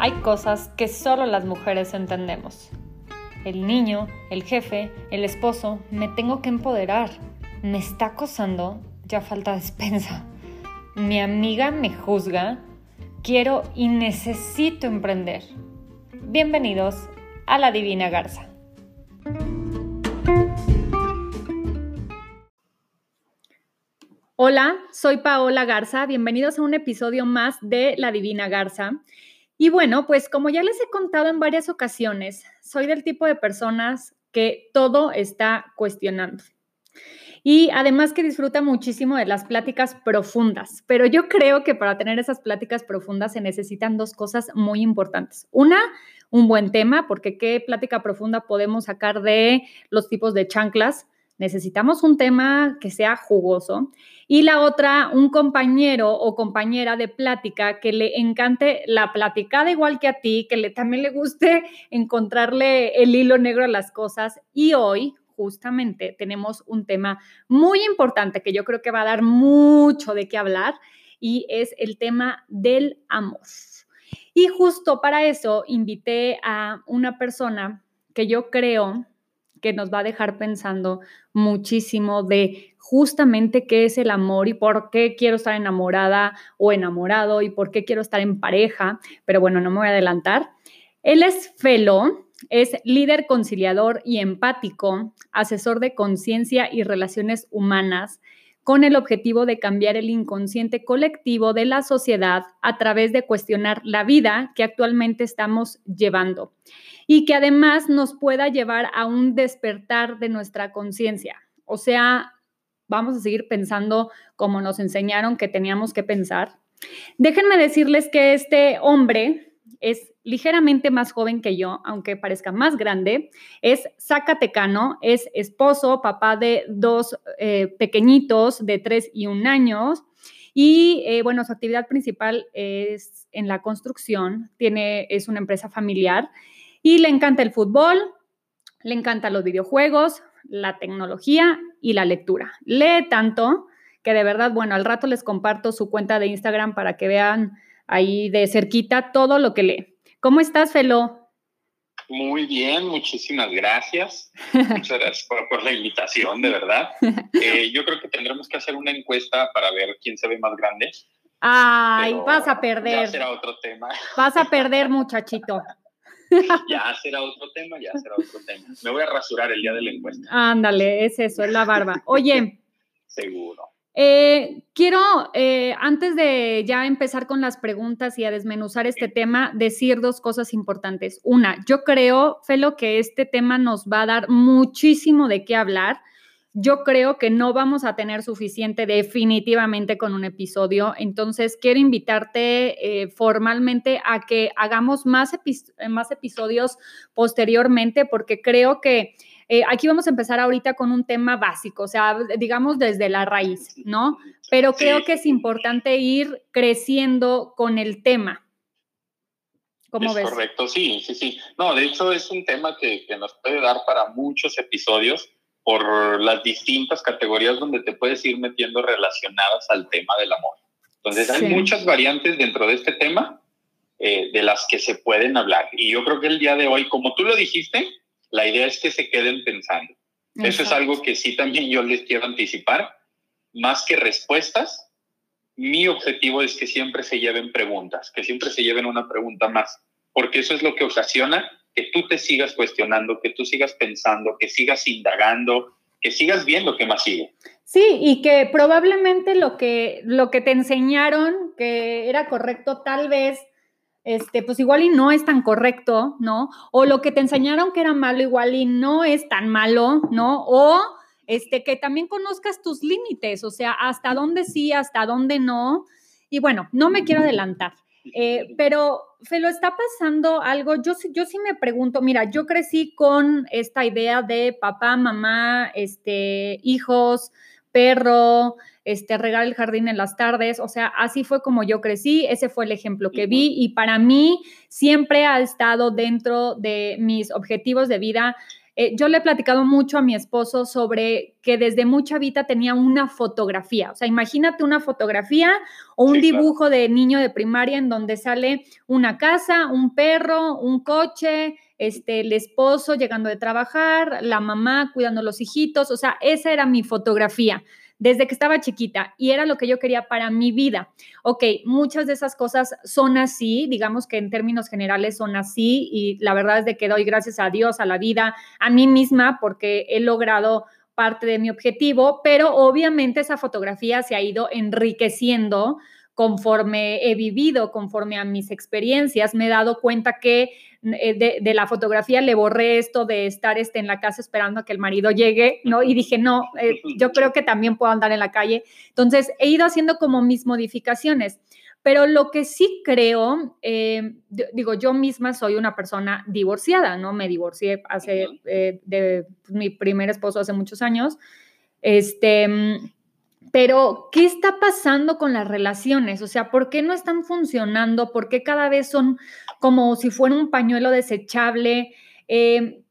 hay cosas que solo las mujeres entendemos. El niño, el jefe, el esposo, me tengo que empoderar. Me está acosando, ya falta despensa. Mi amiga me juzga. Quiero y necesito emprender. Bienvenidos a la Divina Garza. Hola, soy Paola Garza. Bienvenidos a un episodio más de La Divina Garza. Y bueno, pues como ya les he contado en varias ocasiones, soy del tipo de personas que todo está cuestionando. Y además que disfruta muchísimo de las pláticas profundas, pero yo creo que para tener esas pláticas profundas se necesitan dos cosas muy importantes. Una, un buen tema, porque qué plática profunda podemos sacar de los tipos de chanclas necesitamos un tema que sea jugoso. Y la otra, un compañero o compañera de plática que le encante la platicada igual que a ti, que le, también le guste encontrarle el hilo negro a las cosas. Y hoy, justamente, tenemos un tema muy importante que yo creo que va a dar mucho de qué hablar y es el tema del amor. Y justo para eso invité a una persona que yo creo que nos va a dejar pensando muchísimo de justamente qué es el amor y por qué quiero estar enamorada o enamorado y por qué quiero estar en pareja, pero bueno, no me voy a adelantar. Él es Felo, es líder conciliador y empático, asesor de conciencia y relaciones humanas, con el objetivo de cambiar el inconsciente colectivo de la sociedad a través de cuestionar la vida que actualmente estamos llevando y que además nos pueda llevar a un despertar de nuestra conciencia. O sea, vamos a seguir pensando como nos enseñaron que teníamos que pensar. Déjenme decirles que este hombre es ligeramente más joven que yo, aunque parezca más grande. Es zacatecano, es esposo, papá de dos eh, pequeñitos de tres y un años. Y eh, bueno, su actividad principal es en la construcción, tiene, es una empresa familiar y le encanta el fútbol, le encantan los videojuegos, la tecnología y la lectura. Lee tanto que de verdad, bueno, al rato les comparto su cuenta de Instagram para que vean ahí de cerquita todo lo que lee. ¿Cómo estás, Felo? Muy bien, muchísimas gracias. Muchas gracias por, la invitación, de verdad. Eh, yo creo que tendremos que hacer una encuesta para ver quién se ve más grande. Ay, vas a perder. Ya será otro tema. Vas a perder, muchachito. ya será otro tema, ya será otro tema. Me voy a rasurar el día de la encuesta. Ándale, es eso, es la barba. Oye. Seguro. Eh, quiero, eh, antes de ya empezar con las preguntas y a desmenuzar este tema, decir dos cosas importantes. Una, yo creo, Felo, que este tema nos va a dar muchísimo de qué hablar yo creo que no vamos a tener suficiente definitivamente con un episodio. Entonces, quiero invitarte eh, formalmente a que hagamos más, más episodios posteriormente, porque creo que eh, aquí vamos a empezar ahorita con un tema básico, o sea, digamos desde la raíz, ¿no? Pero creo que es importante ir creciendo con el tema. ¿Cómo es Correcto, sí, sí, sí. No, de hecho es un tema que, que nos puede dar para muchos episodios por las distintas categorías donde te puedes ir metiendo relacionadas al tema del amor. Entonces hay muchas variantes dentro de este tema eh, de las que se pueden hablar. Y yo creo que el día de hoy, como tú lo dijiste, la idea es que se queden pensando. Eso es algo que sí también yo les quiero anticipar. Más que respuestas, mi objetivo es que siempre se lleven preguntas, que siempre se lleven una pregunta más, porque eso es lo que ocasiona que tú te sigas cuestionando, que tú sigas pensando, que sigas indagando, que sigas viendo qué más sigue. Sí, y que probablemente lo que, lo que te enseñaron que era correcto, tal vez, este, pues igual y no es tan correcto, ¿no? O lo que te enseñaron que era malo, igual y no es tan malo, ¿no? O este, que también conozcas tus límites, o sea, hasta dónde sí, hasta dónde no. Y bueno, no me quiero adelantar. Eh, pero, lo está pasando algo, yo, yo sí me pregunto, mira, yo crecí con esta idea de papá, mamá, este, hijos, perro, este, regar el jardín en las tardes, o sea, así fue como yo crecí, ese fue el ejemplo que vi y para mí siempre ha estado dentro de mis objetivos de vida eh, yo le he platicado mucho a mi esposo sobre que desde mucha vida tenía una fotografía. O sea, imagínate una fotografía o un dibujo de niño de primaria en donde sale una casa, un perro, un coche, este, el esposo llegando de trabajar, la mamá cuidando a los hijitos. O sea, esa era mi fotografía desde que estaba chiquita y era lo que yo quería para mi vida. Ok, muchas de esas cosas son así, digamos que en términos generales son así y la verdad es de que doy gracias a Dios, a la vida, a mí misma porque he logrado parte de mi objetivo, pero obviamente esa fotografía se ha ido enriqueciendo conforme he vivido, conforme a mis experiencias, me he dado cuenta que eh, de, la fotografía le borré esto de estar este, en la casa esperando a que el marido llegue, ¿no? Y dije, no, eh, yo creo que también puedo andar en la calle. Entonces, he ido haciendo como mis modificaciones. Pero lo que sí creo, eh, digo, yo misma soy una persona divorciada, ¿no? Me divorcié hace, de mi primer esposo hace muchos años. Este, pero, ¿qué está pasando con las relaciones? O sea, ¿por qué no están funcionando? ¿Por qué cada vez son como si fuera un pañuelo desechable? Eh,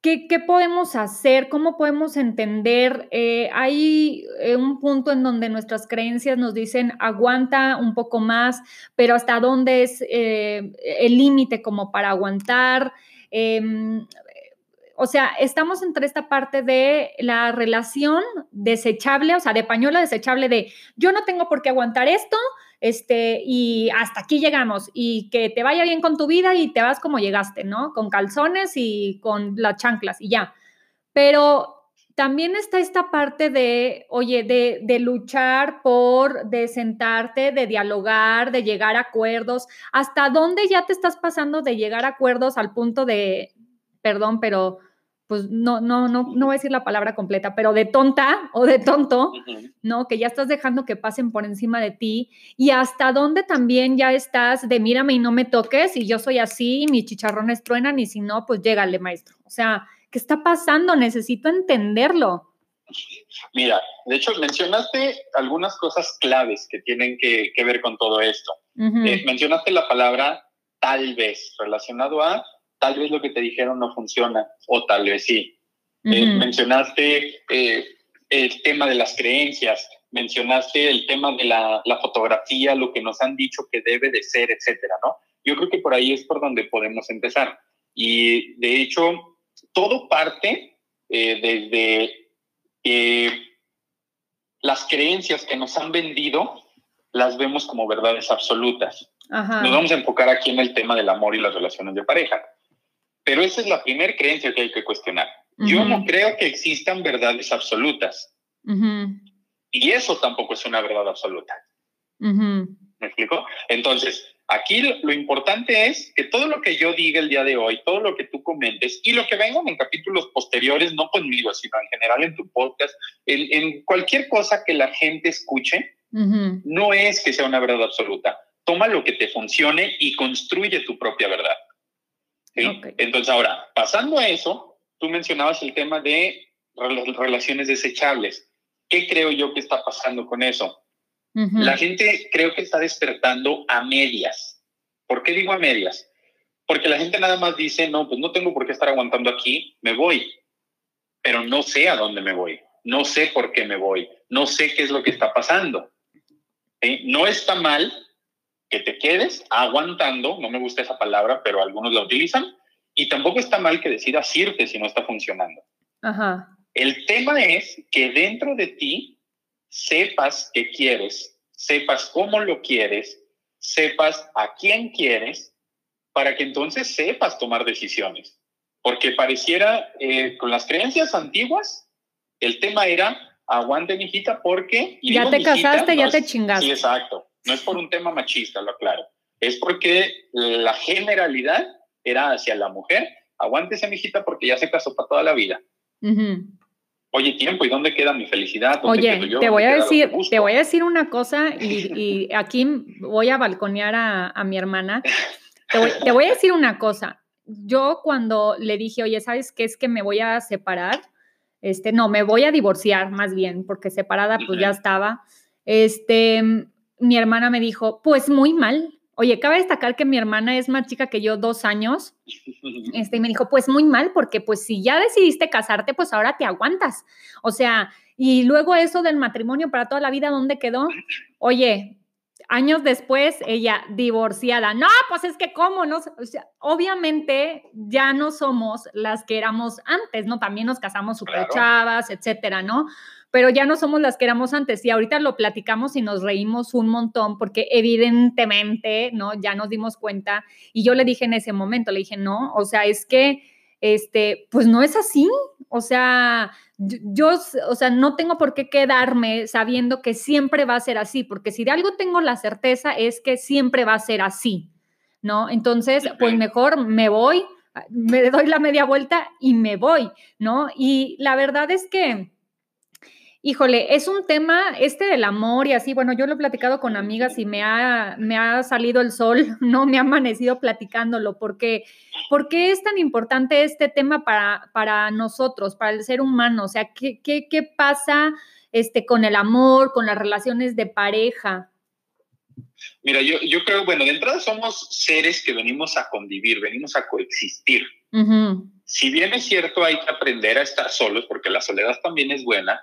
¿qué, podemos hacer? ¿Cómo podemos entender? Eh, hay eh, un punto en donde nuestras creencias nos dicen aguanta un poco más, pero ¿hasta dónde es el límite como para aguantar? O sea, estamos entre esta parte de la relación desechable, o sea, de pañuelo desechable de yo no tengo por qué aguantar esto, este, y hasta aquí llegamos, y que te vaya bien con tu vida y te vas como llegaste, ¿no? Con calzones y con las chanclas y ya. Pero también está esta parte de, oye, de, de, luchar por, de sentarte, de dialogar, de llegar a acuerdos. ¿Hasta dónde ya te estás pasando de llegar a acuerdos al punto de, perdón, pero pues no, no, no, no voy a decir la palabra completa, pero de tonta o de tonto, ¿no? Que ya estás dejando que pasen por encima de ti y hasta dónde también ya estás de mírame y no me toques y yo soy así, mis chicharrones truenan y si no, pues llégale, maestro. O sea, ¿qué está pasando? Necesito entenderlo. Mira, de hecho mencionaste algunas cosas claves que tienen que, ver con todo esto. Eh, mencionaste la palabra tal vez relacionado a tal vez lo que te dijeron no funciona o tal vez sí. Eh, mencionaste eh, el tema de las creencias, mencionaste el tema de la, fotografía, lo que nos han dicho que debe de ser, etcétera, ¿no? Yo creo que por ahí es por donde podemos empezar. Y de hecho, todo parte eh, desde las creencias que nos han vendido, las vemos como verdades absolutas. Nos vamos a enfocar aquí en el tema del amor y las relaciones de pareja. Pero esa es la primera creencia que hay que cuestionar. Yo no creo que existan verdades absolutas. Y eso tampoco es una verdad absoluta. ¿Me explico? Entonces, aquí lo importante es que todo lo que yo diga el día de hoy, todo lo que tú comentes y lo que vengan en capítulos posteriores, no conmigo, sino en general en tu podcast, en, cualquier cosa que la gente escuche, no es que sea una verdad absoluta. Toma lo que te funcione y construye tu propia verdad. Entonces, ahora, pasando a eso, tú mencionabas el tema de relaciones desechables. ¿Qué creo yo que está pasando con eso? La gente creo que está despertando a medias. ¿Por qué digo a medias? Porque la gente nada más dice, no, pues no tengo por qué estar aguantando aquí, me voy, pero no sé a dónde me voy, no sé por qué me voy, no sé qué es lo que está pasando. No está mal que te quedes aguantando, no me gusta esa palabra, pero algunos la utilizan, y tampoco está mal que decidas irte si no está funcionando. Ajá. El tema es que dentro de ti sepas qué quieres, sepas cómo lo quieres, sepas a quién quieres, para que entonces sepas tomar decisiones. Porque pareciera, eh, con las creencias antiguas, el tema era, aguante, mijita, porque... ya te casaste, ya te chingaste. Sí, exacto. No es por un tema machista, lo aclaro. Es porque la generalidad era hacia la mujer. Aguántese, mijita, porque ya se casó para toda la vida. Oye, tiempo, ¿y dónde queda mi felicidad? Oye, te voy a decir, te voy a decir una cosa y, aquí voy a balconear a, mi hermana. Te voy, te voy, a decir una cosa. Yo cuando le dije, oye, ¿sabes qué? Es que me voy a separar. Este, no, me voy a divorciar más bien, porque separada pues ya estaba. Este, mi hermana me dijo, pues muy mal. Oye, cabe destacar que mi hermana es más chica que yo, dos años. Este, y me dijo, pues muy mal, porque pues si ya decidiste casarte, pues ahora te aguantas. O sea, y luego eso del matrimonio para toda la vida, ¿dónde quedó? Oye, años después, ella divorciada. No, pues es que cómo, ¿no? obviamente ya no somos las que éramos antes, ¿no? También nos casamos súper chavas, etcétera, ¿no? Pero ya no somos las que éramos antes. Y ahorita lo platicamos y nos reímos un montón porque evidentemente, ¿no? Ya nos dimos cuenta. Y yo le dije en ese momento, le dije, no, o sea, es que, este, pues no es así. O sea, yo, o sea, no tengo por qué quedarme sabiendo que siempre va a ser así, porque si de algo tengo la certeza es que siempre va a ser así, ¿no? Entonces, pues mejor me voy, me doy la media vuelta y me voy, ¿no? Y la verdad es que Híjole, es un tema, este del amor y así, bueno, yo lo he platicado con amigas y me ha, me ha salido el sol, no me ha amanecido platicándolo, porque ¿por qué es tan importante este tema para, para nosotros, para el ser humano? O sea, ¿qué, qué, qué pasa este, con el amor, con las relaciones de pareja? Mira, yo, yo creo, bueno, de entrada somos seres que venimos a convivir, venimos a coexistir. Si bien es cierto, hay que aprender a estar solos, porque la soledad también es buena,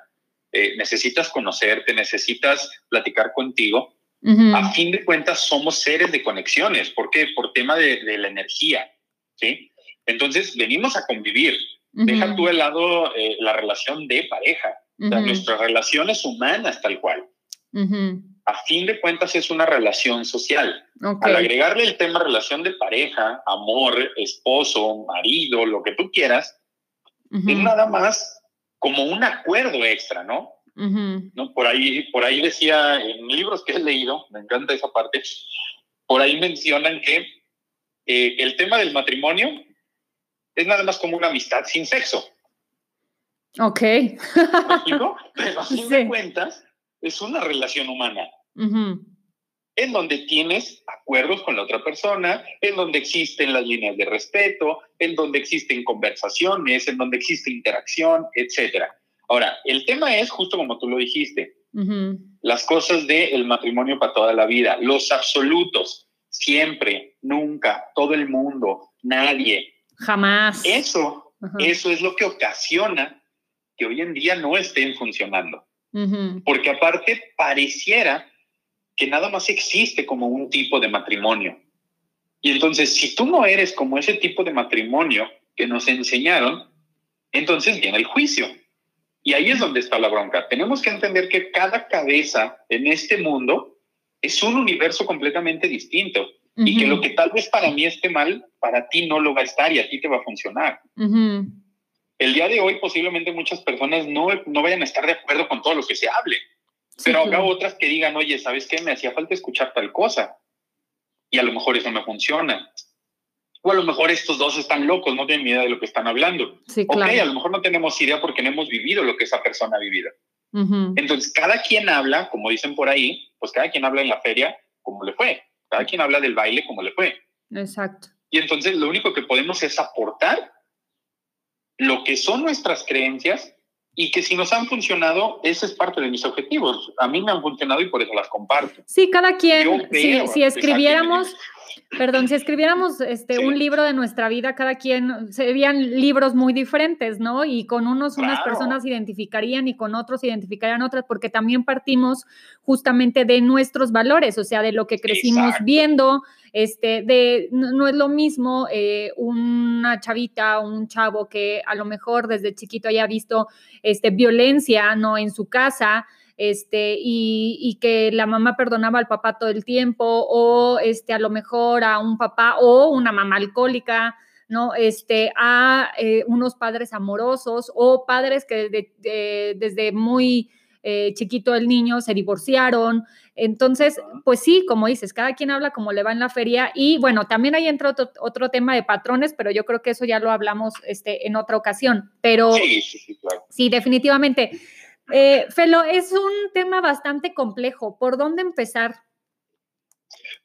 eh, necesitas conocerte, necesitas platicar contigo. A fin de cuentas, somos seres de conexiones. ¿Por qué? Por tema de, la energía. ¿sí? Entonces, venimos a convivir. Deja tú de lado eh, la relación de pareja. nuestra relación es humana tal cual. A fin de cuentas, es una relación social. Al agregarle el tema relación de pareja, amor, esposo, marido, lo que tú quieras, es nada más como un acuerdo extra, ¿no? ¿no? Por, ahí, por ahí decía en libros que he leído, me encanta esa parte, por ahí mencionan que eh, el tema del matrimonio es nada más como una amistad sin sexo. Ok. Pero a fin de cuentas, es una relación humana. En donde tienes acuerdos con la otra persona, en donde existen las líneas de respeto, en donde existen conversaciones, en donde existe interacción, etcétera. Ahora, el tema es justo como tú lo dijiste, las cosas del matrimonio para toda la vida, los absolutos, siempre, nunca, todo el mundo, nadie. Jamás. Eso, eso es lo que ocasiona que hoy en día no estén funcionando. Porque aparte pareciera que nada más existe como un tipo de matrimonio. Y entonces, si tú no eres como ese tipo de matrimonio que nos enseñaron, entonces viene el juicio. Y ahí es donde está la bronca. Tenemos que entender que cada cabeza en este mundo es un universo completamente distinto. Y que lo que tal vez para mí esté mal, para ti no lo va a estar y a ti te va a funcionar. El día de hoy posiblemente muchas personas no, no vayan a estar de acuerdo con todo lo que se hable. Pero habrá otras que digan, oye, ¿sabes qué? Me hacía falta escuchar tal cosa. Y a lo mejor eso no funciona. O a lo mejor estos dos están locos, no tienen ni idea de lo que están hablando. Sí, ok, a lo mejor no tenemos idea porque no hemos vivido lo que esa persona ha vivido. Entonces, cada quien habla, como dicen por ahí, pues cada quien habla en la feria como le fue. Cada quien habla del baile como le fue. Exacto. Y entonces lo único que podemos es aportar lo que son nuestras creencias y que si nos han funcionado, ese es parte de mis objetivos. A mí me han funcionado y por eso las comparto. Sí, cada quien, si escribiéramos Perdón, si escribiéramos este, un libro de nuestra vida, cada quien serían libros muy diferentes, ¿no? Y con unos unas personas identificarían y con otros identificarían otras, porque también partimos justamente de nuestros valores, o sea, de lo que crecimos viendo, este, de no, es lo mismo eh, una chavita o un chavo que a lo mejor desde chiquito haya visto este, violencia, ¿no? En su casa este, y, que la mamá perdonaba al papá todo el tiempo, o este, a lo mejor a un papá o una mamá alcohólica, ¿no? Este, a eh, unos padres amorosos o padres que desde muy eh, chiquito el niño se divorciaron. Entonces, pues sí, como dices, cada quien habla como le va en la feria y bueno, también hay entra otro, otro tema de patrones, pero yo creo que eso ya lo hablamos este, en otra ocasión. Pero sí, sí, sí, claro. sí definitivamente. Eh, Felo, es un tema bastante complejo. ¿Por dónde empezar?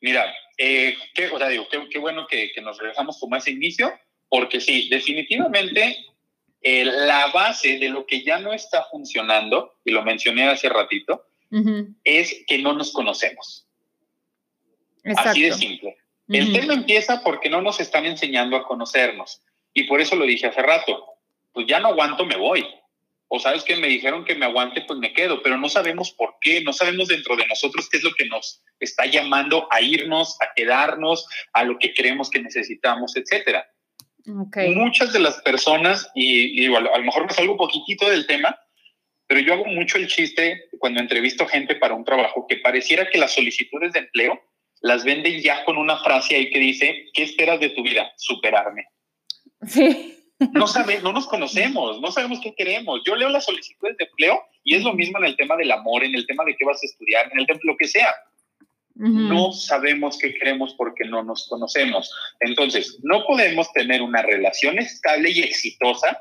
Mira, eh, qué, o sea, digo, qué, bueno que, nos regresamos como a ese inicio, porque sí, definitivamente eh, la base de lo que ya no está funcionando, y lo mencioné hace ratito, es que no nos conocemos. Así de simple. El tema empieza porque no nos están enseñando a conocernos. Y por eso lo dije hace rato. Pues ya no aguanto, me voy. O sabes que me dijeron que me aguante, pues me quedo, pero no sabemos por qué, no sabemos dentro de nosotros qué es lo que nos está llamando a irnos, a quedarnos, a lo que creemos que necesitamos, etcétera. Muchas de las personas, y, a lo mejor me salgo un poquitito del tema, pero yo hago mucho el chiste cuando entrevisto gente para un trabajo que pareciera que las solicitudes de empleo las venden ya con una frase ahí que dice, ¿qué esperas de tu vida? Superarme. Sí. No, sabe, no nos conocemos, no sabemos qué queremos. Yo leo las solicitudes de empleo y es lo mismo en el tema del amor, en el tema de qué vas a estudiar, en el tema lo que sea. No sabemos qué queremos porque no nos conocemos. Entonces, no podemos tener una relación estable y exitosa.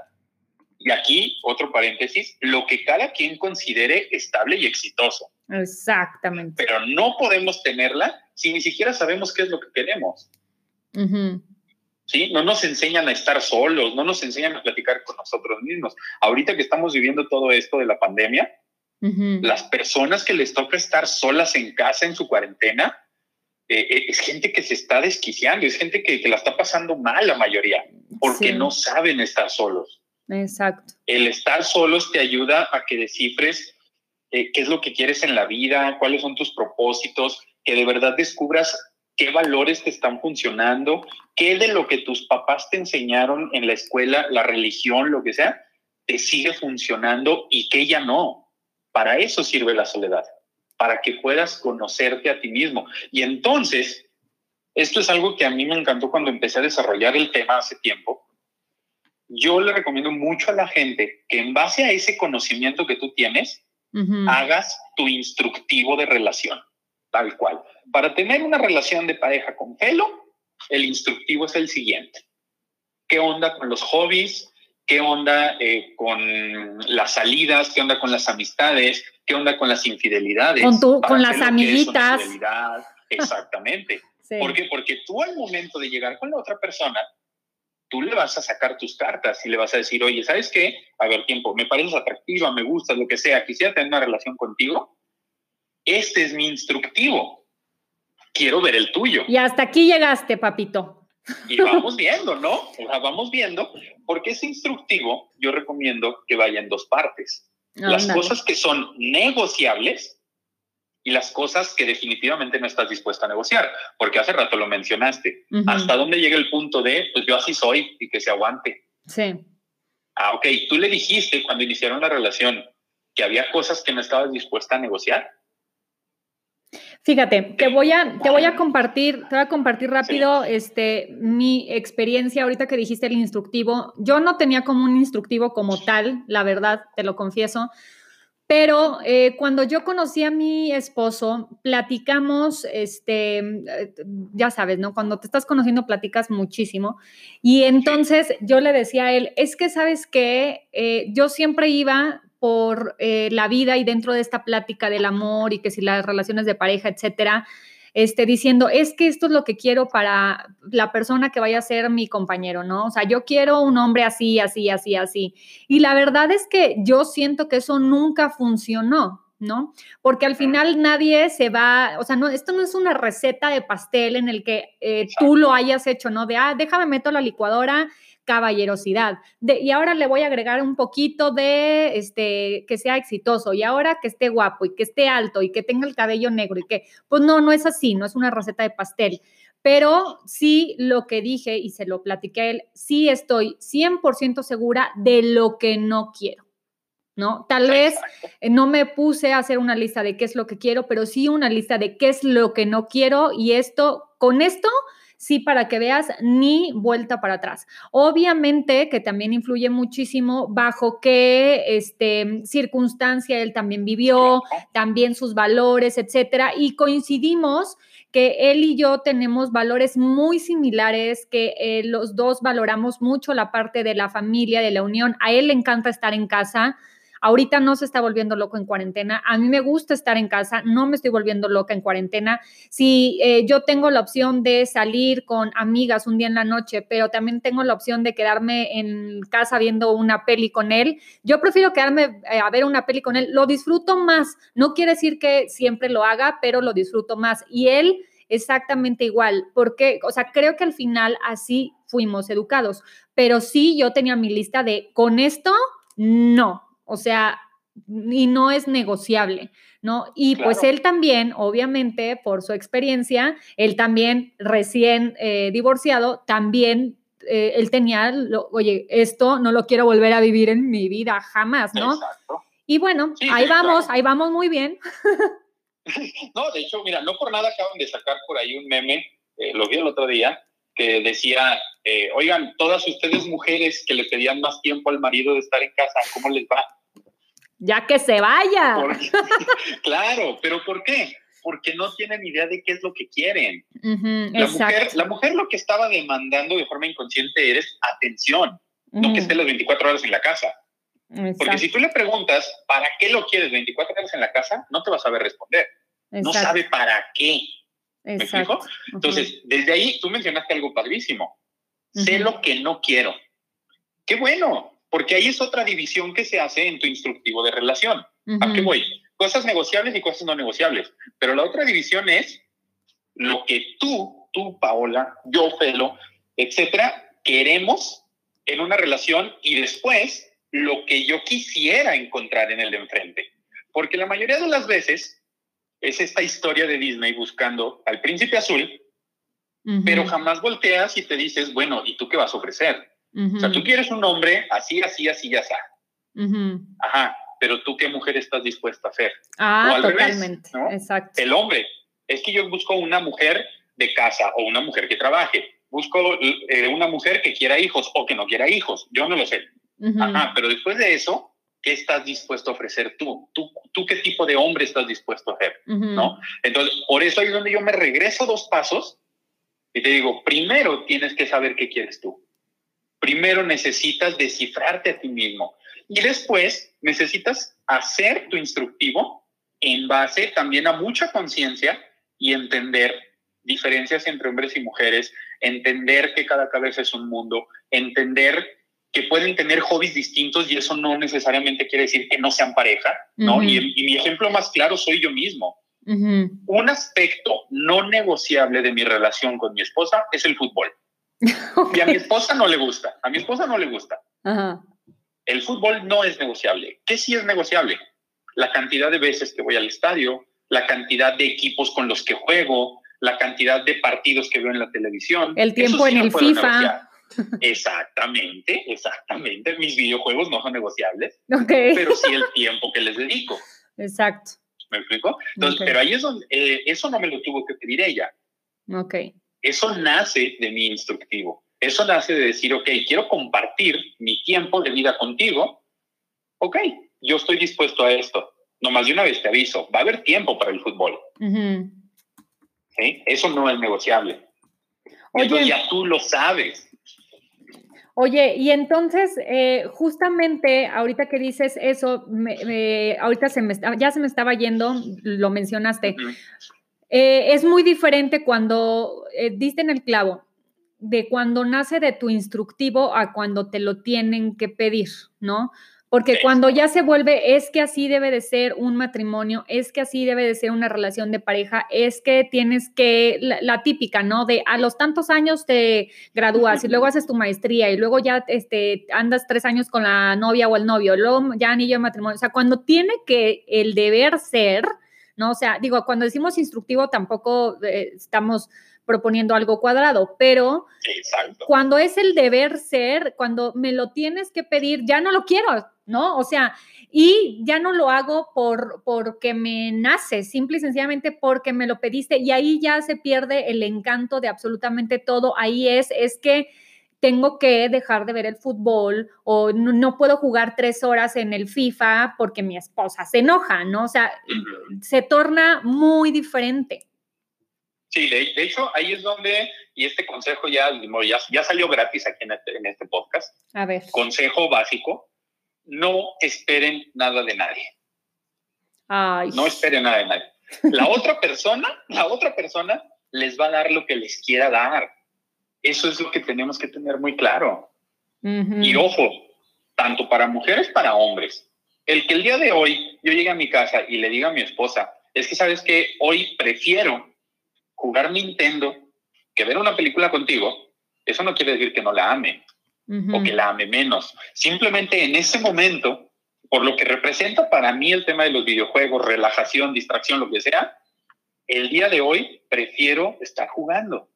Y aquí, otro paréntesis, lo que cada quien considere estable y exitoso. Exactamente. Pero no podemos tenerla si ni siquiera sabemos qué es lo que queremos. ¿Sí? No nos enseñan a estar solos, no nos enseñan a platicar con nosotros mismos. Ahorita que estamos viviendo todo esto de la pandemia, las personas que les toca estar solas en casa en su cuarentena, eh, eh, es gente que se está desquiciando, es gente que, la está pasando mal la mayoría, porque no saben estar solos. Exacto. El estar solos te ayuda a que descifres eh, qué es lo que quieres en la vida, cuáles son tus propósitos, que de verdad descubras qué valores te están funcionando, qué de lo que tus papás te enseñaron en la escuela, la religión, lo que sea, te sigue funcionando y qué ya no. Para eso sirve la soledad, para que puedas conocerte a ti mismo. Y entonces, esto es algo que a mí me encantó cuando empecé a desarrollar el tema hace tiempo. Yo le recomiendo mucho a la gente que en base a ese conocimiento que tú tienes, hagas tu instructivo de relación, tal cual. Para tener una relación de pareja con pelo, el instructivo es el siguiente. ¿Qué onda con los hobbies? ¿Qué onda eh, con las salidas? ¿Qué onda con las amistades? ¿Qué onda con las infidelidades? Con, con las amiguitas. Exactamente. ¿Por qué? Porque tú al momento de llegar con la otra persona, tú le vas a sacar tus cartas y le vas a decir, oye, ¿sabes qué? A ver, tiempo, me pareces atractiva, me gustas, lo que sea, quisiera tener una relación contigo. Este es mi instructivo. Quiero ver el tuyo. Y hasta aquí llegaste, papito. Y vamos viendo, ¿no? O sea, vamos viendo, porque ese instructivo yo recomiendo que vaya en dos partes. las cosas que son negociables y las cosas que definitivamente no estás dispuesta a negociar, porque hace rato lo mencionaste. ¿Hasta dónde llega el punto de, pues yo así soy y que se aguante? Sí. Ah, ok, tú le dijiste cuando iniciaron la relación que había cosas que no estabas dispuesta a negociar. Fíjate, te voy a, te voy a compartir, te voy a compartir rápido este, mi experiencia ahorita que dijiste el instructivo. Yo no tenía como un instructivo como tal, la verdad, te lo confieso. Pero eh, cuando yo conocí a mi esposo, platicamos, este, ya sabes, ¿no? Cuando te estás conociendo, platicas muchísimo. Y entonces yo le decía a él, es que sabes que eh, yo siempre iba por eh, la vida y dentro de esta plática del amor y que si las relaciones de pareja, etcétera, este, diciendo, es que esto es lo que quiero para la persona que vaya a ser mi compañero, ¿no? O sea, yo quiero un hombre así, así, así, así. Y la verdad es que yo siento que eso nunca funcionó, ¿no? Porque al final nadie se va, o sea, no, esto no es una receta de pastel en el que eh, tú lo hayas hecho, ¿no? De, ah, déjame meto la licuadora caballerosidad. De, y ahora le voy a agregar un poquito de este, que sea exitoso y ahora que esté guapo y que esté alto y que tenga el cabello negro y que, pues no, no es así, no es una receta de pastel. Pero sí lo que dije y se lo platiqué a él, sí estoy 100% segura de lo que no quiero. ¿no? Tal vez no me puse a hacer una lista de qué es lo que quiero, pero sí una lista de qué es lo que no quiero y esto, con esto sí, para que veas, ni vuelta para atrás. Obviamente que también influye muchísimo bajo qué este, circunstancia él también vivió, también sus valores, etcétera, y coincidimos que él y yo tenemos valores muy similares, que eh, los dos valoramos mucho la parte de la familia, de la unión. A él le encanta estar en casa, Ahorita no se está volviendo loco en cuarentena. A mí me gusta estar en casa, no me estoy volviendo loca en cuarentena. Si eh, yo tengo la opción de salir con amigas un día en la noche, pero también tengo la opción de quedarme en casa viendo una peli con él, yo prefiero quedarme eh, a ver una peli con él. Lo disfruto más. No quiere decir que siempre lo haga, pero lo disfruto más. Y él exactamente igual, porque, o sea, creo que al final así fuimos educados, pero sí yo tenía mi lista de con esto, no, o sea, y no es negociable, ¿no? Y pues él también, obviamente, por su experiencia, él también recién eh, divorciado, también eh, él tenía, oye, esto no lo quiero volver a vivir en mi vida jamás, ¿no? Exacto. Y bueno, ahí vamos, ahí vamos muy bien. no, de hecho, mira, no por nada acaban de sacar por ahí un meme, eh, lo vi el otro día, que decía, oigan, todas ustedes mujeres que le pedían más tiempo al marido de estar en casa, ¿cómo les va? Ya que se vaya. claro, pero ¿por qué? Porque no tienen idea de qué es lo que quieren. la, mujer, la, mujer, lo que estaba demandando de forma inconsciente es atención, no que esté las 24 horas en la casa. Porque si tú le preguntas, ¿para qué lo quieres 24 horas en la casa? No te vas a saber responder. No sabe para qué. ¿Me explico? Entonces, desde ahí tú mencionaste algo padrísimo. Sé lo que no quiero. Qué bueno, porque ahí es otra división que se hace en tu instructivo de relación. ¿A qué voy? Cosas negociables y cosas no negociables. Pero la otra división es lo que tú, tú, Paola, yo, Felo, etcétera, queremos en una relación y después lo que yo quisiera encontrar en el de enfrente. Porque la mayoría de las veces es esta historia de Disney buscando al príncipe azul, pero jamás volteas y te dices, bueno, ¿y tú qué vas a ofrecer? O sea, tú quieres un hombre así, así, así, ya está. Ajá, pero tú qué mujer estás dispuesta a hacer. Ah, totalmente. Exacto. El hombre, es que yo busco una mujer de casa o una mujer que trabaje. Busco eh, una mujer que quiera hijos o que no quiera hijos. Yo no lo sé. Ajá, pero después de eso, ¿qué estás dispuesto a ofrecer tú? ¿Tú, tú qué tipo de hombre estás dispuesto a ser? ¿No? Entonces, por eso es donde yo me regreso dos pasos y te digo, primero tienes que saber qué quieres tú primero necesitas descifrarte a ti mismo y después necesitas hacer tu instructivo en base también a mucha conciencia y entender diferencias entre hombres y mujeres, entender que cada cabeza es un mundo, entender que pueden tener hobbies distintos y eso no necesariamente quiere decir que no sean pareja, ¿no? y, mi ejemplo más claro soy yo mismo. Un aspecto no negociable de mi relación con mi esposa es el fútbol. Y a mi esposa no le gusta. A mi esposa no le gusta. El fútbol no es negociable. ¿Qué sí es negociable? La cantidad de veces que voy al estadio, la cantidad de equipos con los que juego, la cantidad de partidos que veo en la televisión. El tiempo en el FIFA. Exactamente, exactamente. Mis videojuegos no son negociables, pero sí el tiempo que les dedico. Exacto. ¿Me explico? Entonces, pero ahí es donde, eh, eso no me lo tuvo que pedir ella. Ok. Eso nace de mi instructivo. Eso nace de decir, ok, quiero compartir mi tiempo de vida contigo. Ok, yo estoy dispuesto a esto. No más de una vez te aviso, va a haber tiempo para el fútbol. Eso no es negociable. Oye, ya tú lo sabes. Oye, y entonces, eh, justamente ahorita que dices eso, ahorita se me, ya se me estaba yendo, lo mencionaste. Eh, es muy diferente cuando eh, diste en el clavo de cuando nace de tu instructivo a cuando te lo tienen que pedir, ¿no? Porque cuando ya se vuelve, es que así debe de ser un matrimonio, es que así debe de ser una relación de pareja, es que tienes que, la, típica, ¿no? De a los tantos años te gradúas y luego haces tu maestría y luego ya este, andas tres años con la novia o el novio, luego ya anillo de matrimonio. O sea, cuando tiene que el deber ser, ¿no? O sea, digo, cuando decimos instructivo tampoco eh, estamos proponiendo algo cuadrado, pero cuando es el deber ser, cuando me lo tienes que pedir, ya no lo quiero, ¿no? O sea, y ya no lo hago por porque me nace, simple y sencillamente porque me lo pediste y ahí ya se pierde el encanto de absolutamente todo. Ahí es es que tengo que dejar de ver el fútbol o no, puedo jugar tres horas en el FIFA porque mi esposa se enoja, ¿no? O sea, se torna muy diferente. Sí, de, hecho, ahí es donde, y este consejo ya, ya, salió gratis aquí en este, en este podcast. A ver. Consejo básico, no esperen nada de nadie. Ay. No esperen nada de nadie. La otra persona, la otra persona les va a dar lo que les quiera dar. Eso es lo que tenemos que tener muy claro. Y ojo, tanto para mujeres, para hombres. El que el día de hoy yo llegue a mi casa y le diga a mi esposa, es que sabes que hoy prefiero jugar Nintendo que ver una película contigo, eso no quiere decir que no la ame o que la ame menos. Simplemente en ese momento, por lo que representa para mí el tema de los videojuegos, relajación, distracción, lo que sea, el día de hoy prefiero estar jugando.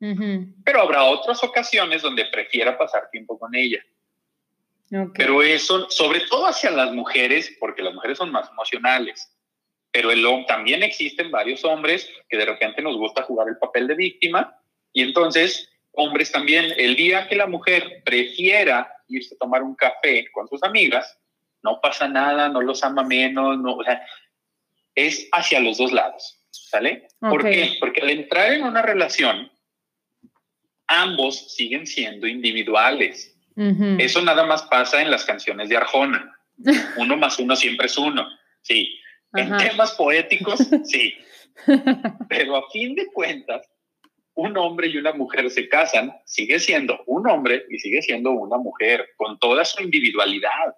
Pero habrá otras ocasiones donde prefiera pasar tiempo con ella. Pero eso, sobre todo hacia las mujeres, porque las mujeres son más emocionales. Pero el, también existen varios hombres que de repente nos gusta jugar el papel de víctima y entonces hombres también, el día que la mujer prefiera irse a tomar un café con sus amigas, no pasa nada, no los ama menos, no, o sea, es hacia los dos lados, ¿sale? ¿Por qué? Porque al entrar en una relación, ambos siguen siendo individuales. Eso nada más pasa en las canciones de Arjona. Uno más uno siempre es uno. Sí. En temas poéticos, sí. Pero a fin de cuentas, un hombre y una mujer se casan, sigue siendo un hombre y sigue siendo una mujer, con toda su individualidad,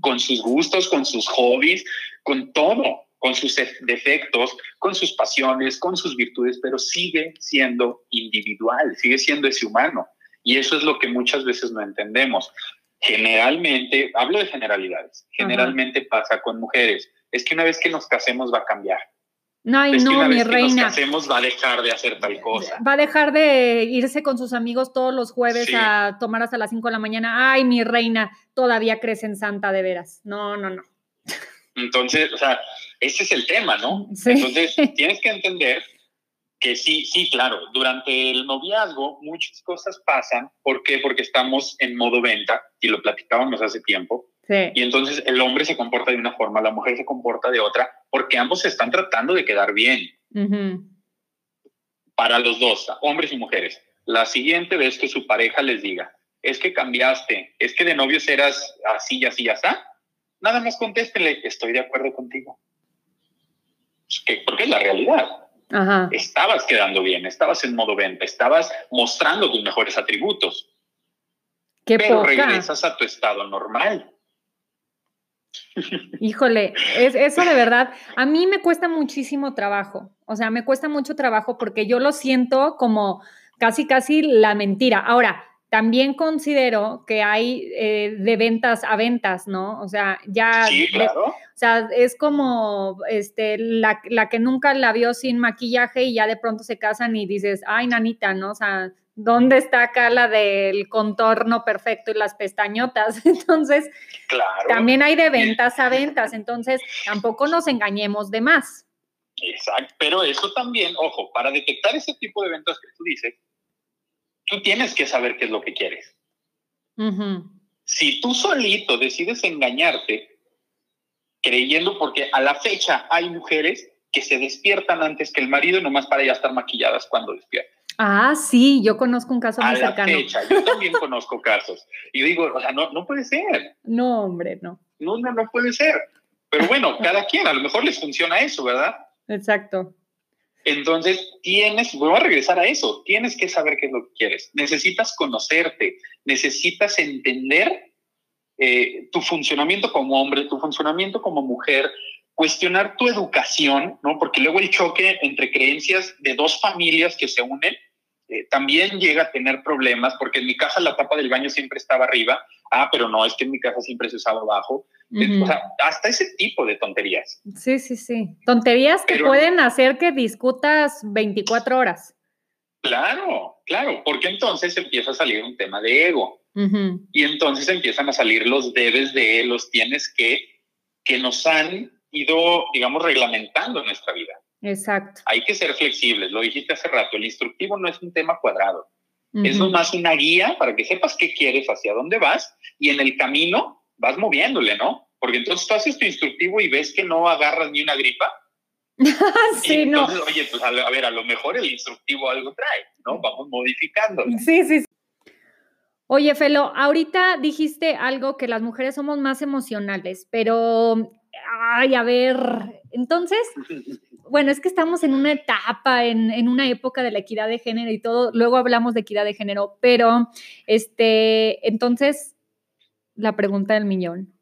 con sus gustos, con sus hobbies, con todo, con sus defectos, con sus pasiones, con sus virtudes, pero sigue siendo individual, sigue siendo ese humano. Y eso es lo que muchas veces no entendemos. Generalmente, hablo de generalidades, generalmente pasa con mujeres es que una vez que nos casemos va a cambiar. No, no, una mi vez reina. Que nos casemos va a dejar de hacer tal cosa. Va a dejar de irse con sus amigos todos los jueves a tomar hasta las 5 de la mañana. Ay, mi reina, todavía crees en Santa de veras. No, no, no. Entonces, o sea, ese es el tema, ¿no? Entonces, tienes que entender que sí, sí, claro, durante el noviazgo muchas cosas pasan. ¿Por qué? Porque estamos en modo venta, y lo platicábamos hace tiempo. Y entonces el hombre se comporta de una forma, la mujer se comporta de otra, porque ambos se están tratando de quedar bien. Para los dos, hombres y mujeres. La siguiente vez que su pareja les diga, es que cambiaste, es que de novios eras así y así y así, nada más contéstele, estoy de acuerdo contigo. Porque es la realidad. Estabas quedando bien, estabas en modo venta, estabas mostrando tus mejores atributos. Qué pero regresas a tu estado normal. Híjole, es, eso de verdad, a mí me cuesta muchísimo trabajo, o sea, me cuesta mucho trabajo porque yo lo siento como casi, casi la mentira. Ahora, también considero que hay eh, de ventas a ventas, ¿no? O sea, ya... Sí, claro. o sea, es como este, la, la, que nunca la vio sin maquillaje y ya de pronto se casan y dices, ay, nanita, ¿no? O sea, ¿dónde está acá la del contorno perfecto y las pestañotas? Entonces, también hay de ventas a ventas, entonces tampoco nos engañemos de más. Exacto, pero eso también, ojo, para detectar ese tipo de ventas que tú dices, tú tienes que saber qué es lo que quieres. Si tú solito decides engañarte, creyendo, porque a la fecha hay mujeres que se despiertan antes que el marido nomás para ya estar maquilladas cuando despiertan. Ah, sí, yo conozco un caso muy cercano. Fecha, yo también conozco casos. Y digo, o sea, no, no puede ser. No, hombre, no. No, no, no puede ser. Pero bueno, cada quien, a lo mejor les funciona eso, ¿verdad? Exacto. Entonces, tienes, voy a regresar a eso, tienes que saber qué es lo que quieres. Necesitas conocerte, necesitas entender eh, tu funcionamiento como hombre, tu funcionamiento como mujer, cuestionar tu educación, ¿no? Porque luego el choque entre creencias de dos familias que se unen eh, también llega a tener problemas, porque en mi casa la tapa del baño siempre estaba arriba, ah, pero no, es que en mi casa siempre se usaba abajo. O sea, hasta ese tipo de tonterías. Sí, sí, sí. Tonterías que pueden hacer que discutas 24 horas. Claro, claro, porque entonces empieza a salir un tema de ego. Y entonces empiezan a salir los debes de los tienes que, que nos han ido, digamos, reglamentando nuestra vida. Exacto. Hay que ser flexibles, lo dijiste hace rato, el instructivo no es un tema cuadrado, es más una guía para que sepas qué quieres, hacia dónde vas y en el camino vas moviéndole, ¿no? Porque entonces tú haces tu instructivo y ves que no agarras ni una gripa. sí, entonces, oye, pues a, ver, a lo mejor el instructivo algo trae, ¿no? Vamos modificando. Sí, sí, sí. Oye, Felo, ahorita dijiste algo que las mujeres somos más emocionales, pero ay, a ver, entonces, bueno, es que estamos en una etapa, en, una época de la equidad de género y todo, luego hablamos de equidad de género, pero, este, entonces, la pregunta del millón,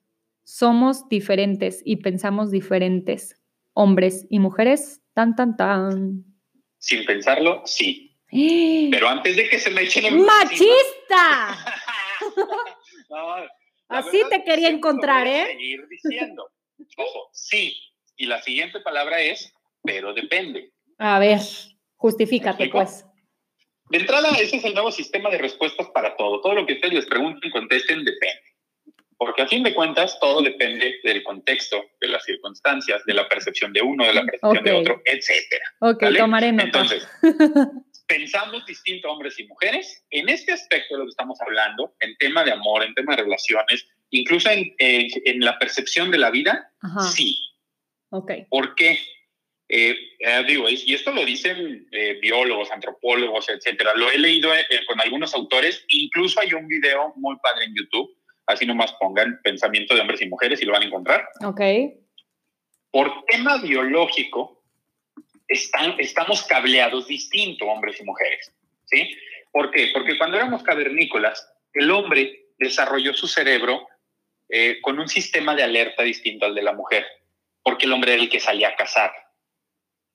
¿somos diferentes y pensamos diferentes, hombres y mujeres? Tan, tan, tan. Sin pensarlo, sí. Pero antes de que se me echen en ¡Machista! Así te quería encontrar, ¿eh? Seguir diciendo. Ojo, sí. Y la siguiente palabra es, pero depende. A ver, justifícate, pues. De entrada, ese es el nuevo sistema de respuestas para todo. Todo lo que ustedes les pregunten, contesten, depende. Porque a fin de cuentas, todo depende del contexto, de las circunstancias, de la percepción de uno, de la percepción de otro, etcétera. Ok, tomaré nota. Entonces, pensamos distinto hombres y mujeres. En este aspecto de lo que estamos hablando, en tema de amor, en tema de relaciones, incluso en, en, la percepción de la vida, sí. Ok. ¿Por qué? Eh, eh, digo, y esto lo dicen eh, biólogos, antropólogos, etcétera. Lo he leído con algunos autores. Incluso hay un video muy padre en YouTube. Así nomás pongan pensamiento de hombres y mujeres y lo van a encontrar. Ok. Por tema biológico, están, estamos cableados distinto, hombres y mujeres. ¿Sí? ¿Por qué? Porque cuando éramos cavernícolas, el hombre desarrolló su cerebro eh, con un sistema de alerta distinto al de la mujer, porque el hombre era el que salía a cazar.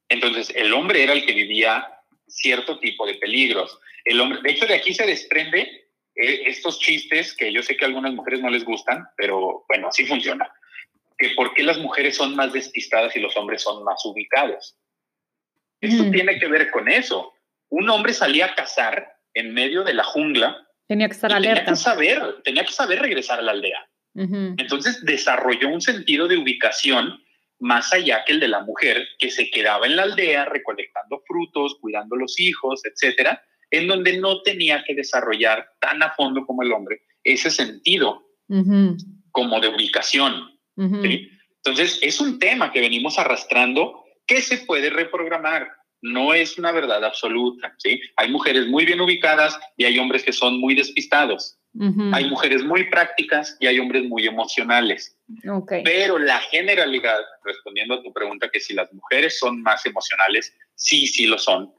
Entonces, el hombre era el que vivía cierto tipo de peligros. El hombre, de hecho, de aquí se desprende eh, estos chistes que yo sé que a algunas mujeres no les gustan, pero bueno, así funciona. Que por qué las mujeres son más despistadas y los hombres son más ubicados. Esto tiene que ver con eso. Un hombre salía a cazar en medio de la jungla. Tenía que estar alerta. Tenía que saber, tenía que saber regresar a la aldea. Entonces desarrolló un sentido de ubicación más allá que el de la mujer que se quedaba en la aldea recolectando frutos, cuidando los hijos, etcétera, en donde no tenía que desarrollar tan a fondo como el hombre ese sentido como de ubicación. Entonces es un tema que venimos arrastrando ¿Qué se puede reprogramar. No es una verdad absoluta, ¿sí? Hay mujeres muy bien ubicadas y hay hombres que son muy despistados. Hay mujeres muy prácticas y hay hombres muy emocionales. Pero la generalidad, respondiendo a tu pregunta, que si las mujeres son más emocionales, sí, sí lo son.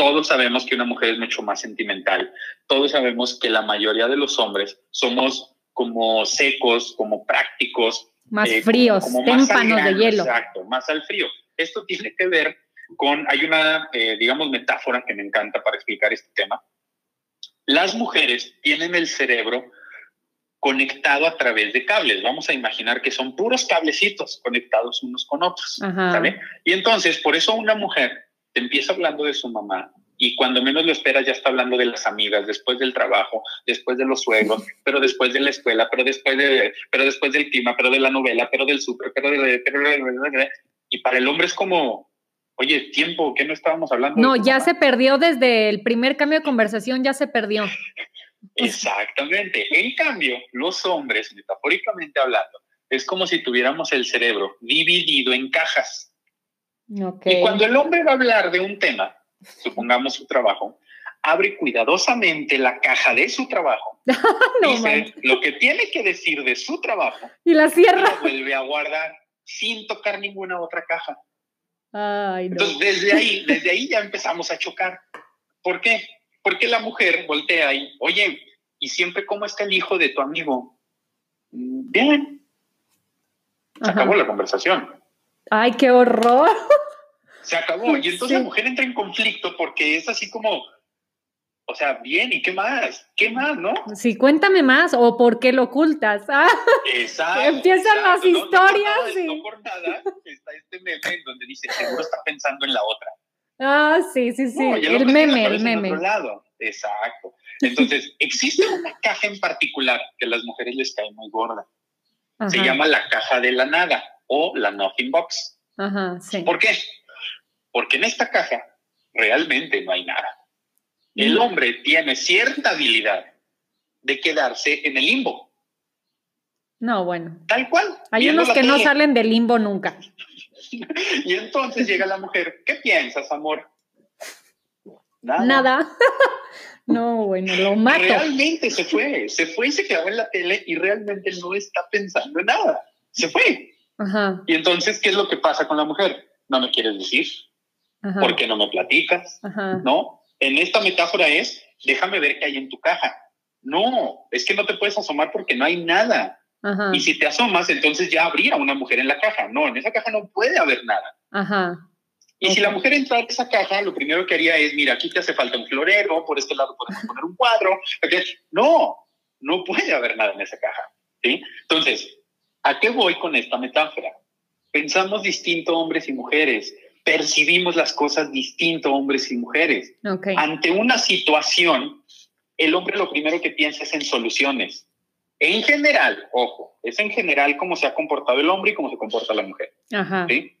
Todos sabemos que una mujer es mucho más sentimental. Todos sabemos que la mayoría de los hombres somos como secos, como prácticos. Más eh, fríos, témpanos de hielo. Exacto, más al frío. Esto tiene que ver con, hay una, eh, digamos, metáfora que me encanta para explicar este tema. Las mujeres tienen el cerebro conectado a través de cables. Vamos a imaginar que son puros cablecitos conectados unos con otros. Y entonces, por eso una mujer te empieza hablando de su mamá y cuando menos lo esperas ya está hablando de las amigas, después del trabajo, después de los suegros, pero después de la escuela, pero después de, pero después del clima, pero de la novela, pero del súper, pero de, pero de, y para el hombre es como, oye, tiempo, ¿qué no estábamos hablando? No, ya se perdió desde el primer cambio de conversación, ya se perdió. Exactamente. En cambio, los hombres, metafóricamente hablando, es como si tuviéramos el cerebro dividido en cajas. Y cuando el hombre va a hablar de un tema, supongamos su trabajo, abre cuidadosamente la caja de su trabajo, dice lo que tiene que decir de su trabajo y la cierra. Y vuelve a guardar sin tocar ninguna otra caja. Ay, Entonces, desde ahí, desde ahí ya empezamos a chocar. ¿Por qué? Porque la mujer voltea y, oye, ¿y siempre cómo está el hijo de tu amigo? Mm, bien. Se acabó la conversación. Ay, qué horror. Se acabó. Y entonces la mujer entra en conflicto porque es así como, o sea, bien, ¿y qué más? ¿Qué más, no? Sí, cuéntame más, o por qué lo ocultas. Ah, exacto. Empiezan las historias. No, no, por nada, está este meme en donde dice, seguro está pensando en la otra. Ah, sí, sí, sí. el meme, el meme. Otro lado. Exacto. Entonces, existe una caja en particular que a las mujeres les cae muy gorda. Se llama la caja de la nada o la nothing box. Ajá, sí. ¿Por qué? Porque en esta caja realmente no hay nada el hombre tiene cierta habilidad de quedarse en el limbo. No, bueno. Tal cual. Hay unos que no salen del limbo nunca. y entonces llega la mujer, ¿qué piensas, amor? Nada. Nada. no, bueno, lo mato. Realmente se fue, se fue y se quedó en la tele y realmente no está pensando en nada. Se fue. Ajá. Y entonces, ¿qué es lo que pasa con la mujer? No me quieres decir. Ajá. ¿Por qué no me platicas? Ajá. ¿No? en esta metáfora es, déjame ver qué hay en tu caja. No, es que no te puedes asomar porque no hay nada. Y si te asomas, entonces ya habría una mujer en la caja. No, en esa caja no puede haber nada. Ajá. Y si la mujer entra a esa caja, lo primero que haría es, mira, aquí te hace falta un florero, por este lado podemos poner un cuadro. No, no puede haber nada en esa caja. ¿sí? Entonces, ¿a qué voy con esta metáfora? Pensamos distinto hombres y mujeres, percibimos las cosas distinto hombres y mujeres. Ante una situación, el hombre lo primero que piensa es en soluciones. En general, ojo, es en general cómo se ha comportado el hombre y cómo se comporta la mujer. ¿sí?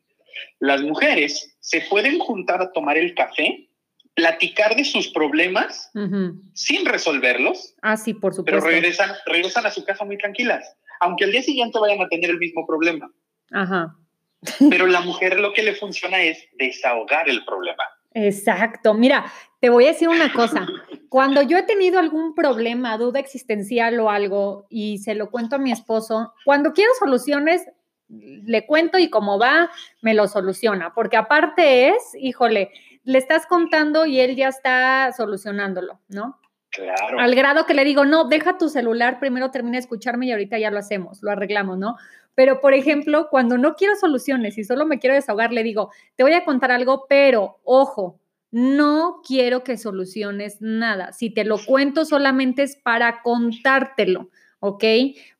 Las mujeres se pueden juntar a tomar el café, platicar de sus problemas sin resolverlos. Ah, sí, por supuesto. Pero regresan, regresan a su casa muy tranquilas, aunque al día siguiente vayan a tener el mismo problema. Ajá. Pero la mujer lo que le funciona es desahogar el problema. Exacto. Mira, te voy a decir una cosa. Cuando yo he tenido algún problema, duda existencial o algo, y se lo cuento a mi esposo, cuando quiero soluciones, le cuento y como va, me lo soluciona, porque aparte es, híjole, le estás contando y él ya está solucionándolo, ¿no? Claro. Al grado que le digo, no, deja tu celular, primero termina de escucharme y ahorita ya lo hacemos, lo arreglamos, ¿no? Pero, por ejemplo, cuando no quiero soluciones y solo me quiero desahogar, le digo, te voy a contar algo, pero ojo, no quiero que soluciones nada. Si te lo cuento solamente es para contártelo. ¿ok?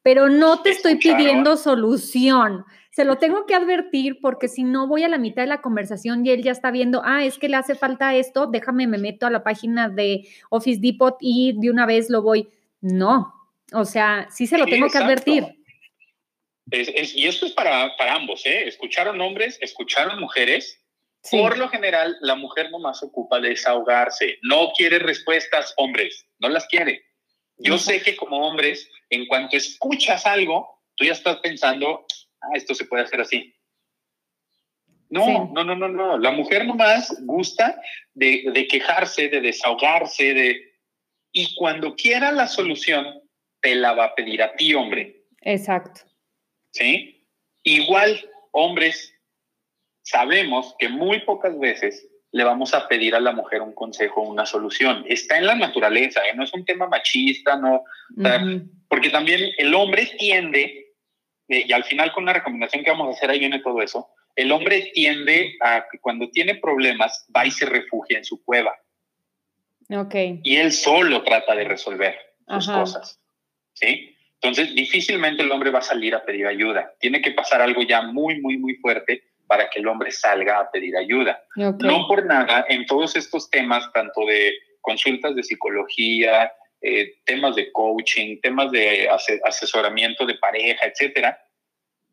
Pero no te estoy pidiendo solución. Se lo tengo que advertir porque si no voy a la mitad de la conversación y él ya está viendo, ah, es que le hace falta esto, déjame, me meto a la página de Office Depot y de una vez lo voy. No, o sea, sí se lo tengo que advertir. y esto es para, para ambos, ¿eh? Escucharon hombres, escucharon mujeres. Por lo general, la mujer nomás ocupa de desahogarse. No quiere respuestas, hombres, no las quiere. Yo sé que como hombres en cuanto escuchas algo, tú ya estás pensando, ah, esto se puede hacer así. No, no, no, no, no. La mujer nomás gusta de, de quejarse, de desahogarse, de... Y cuando quiera la solución, te la va a pedir a ti, hombre. Exacto. ¿Sí? Igual, hombres, sabemos que muy pocas veces le vamos a pedir a la mujer un consejo, una solución. Está en la naturaleza, ¿eh? no es un tema machista, no, porque también el hombre tiende, eh, y al final con la recomendación que vamos a hacer ahí viene todo eso, el hombre tiende a que cuando tiene problemas va y se refugia en su cueva. Okay. Y él solo trata de resolver sus cosas. ¿Sí? Entonces, difícilmente el hombre va a salir a pedir ayuda. Tiene que pasar algo ya muy, muy, muy fuerte para que el hombre salga a pedir ayuda. No por nada, en todos estos temas, tanto de consultas de psicología, eh, temas de coaching, temas de asesoramiento de pareja, etcétera,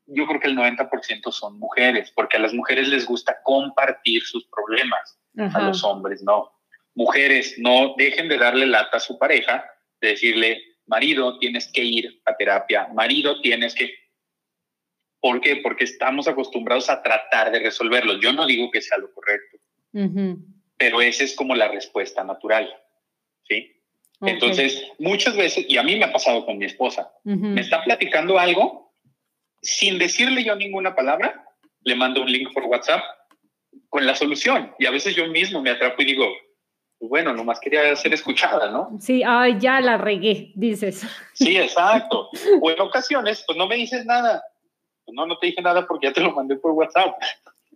yo creo que el 90% son mujeres, porque a las mujeres les gusta compartir sus problemas, a los hombres no. Mujeres, no dejen de darle lata a su pareja, de decirle, marido, tienes que ir a terapia, marido, tienes que ¿Por qué? Porque estamos acostumbrados a tratar de resolverlo. Yo no digo que sea lo correcto, pero esa es como la respuesta natural. ¿Sí? Entonces, muchas veces, y a mí me ha pasado con mi esposa, me está platicando algo sin decirle yo ninguna palabra, le mando un link por WhatsApp con la solución. Y a veces yo mismo me atrapo y digo, pues bueno, nomás quería ser escuchada, ¿no? Sí, ay, ya la regué, dices. Sí, exacto. O en ocasiones, pues no me dices nada no, no te dije nada porque ya te lo mandé por WhatsApp.